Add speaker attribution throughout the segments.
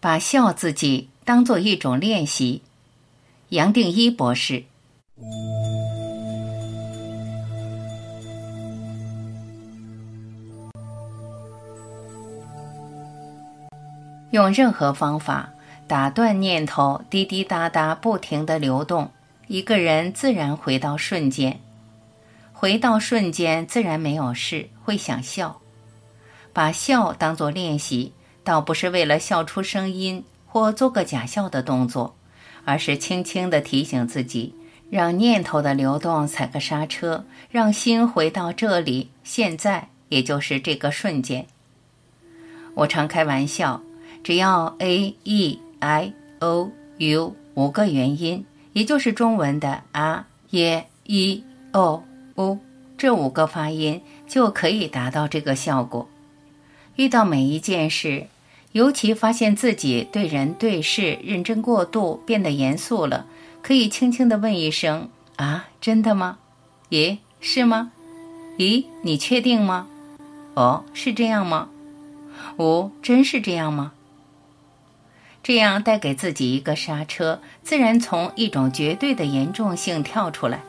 Speaker 1: 把笑自己当做一种练习。杨定一博士。用任何方法打断念头滴滴答答不停的流动，一个人自然回到瞬间。回到瞬间，自然没有事，会想笑。把笑当作练习，倒不是为了笑出声音或做个假笑的动作，而是轻轻的提醒自己，让念头的流动踩个刹车，让心回到这里，现在，也就是这个瞬间。我常开玩笑，只要 a e i o u 五个元音，也就是中文的啊、耶、一、o。哦，这五个发音就可以达到这个效果。遇到每一件事，尤其发现自己对人对事认真过度，变得严肃了，可以轻轻的问一声：“啊，真的吗？咦，是吗？咦，你确定吗？哦，是这样吗？哦，真是这样吗？”这样带给自己一个刹车，自然从一种绝对的严重性跳出来。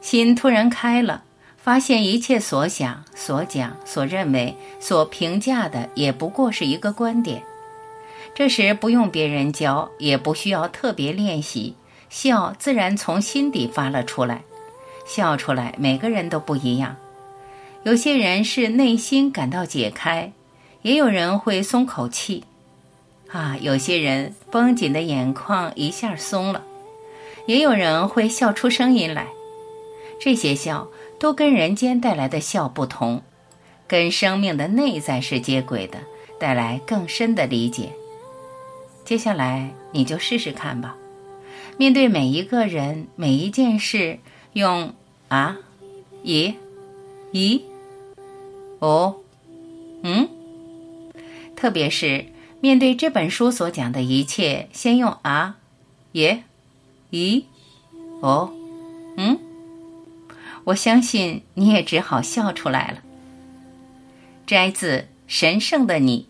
Speaker 1: 心突然开了，发现一切所想、所讲、所认为、所评价的，也不过是一个观点。这时不用别人教，也不需要特别练习，笑自然从心底发了出来。笑出来，每个人都不一样。有些人是内心感到解开，也有人会松口气。啊，有些人绷紧的眼眶一下松了，也有人会笑出声音来。这些笑都跟人间带来的笑不同，跟生命的内在是接轨的，带来更深的理解。接下来你就试试看吧，面对每一个人、每一件事，用啊、咦、咦、哦、嗯，特别是面对这本书所讲的一切，先用啊、耶、咦、哦、嗯。我相信你也只好笑出来了。摘自《神圣的你》。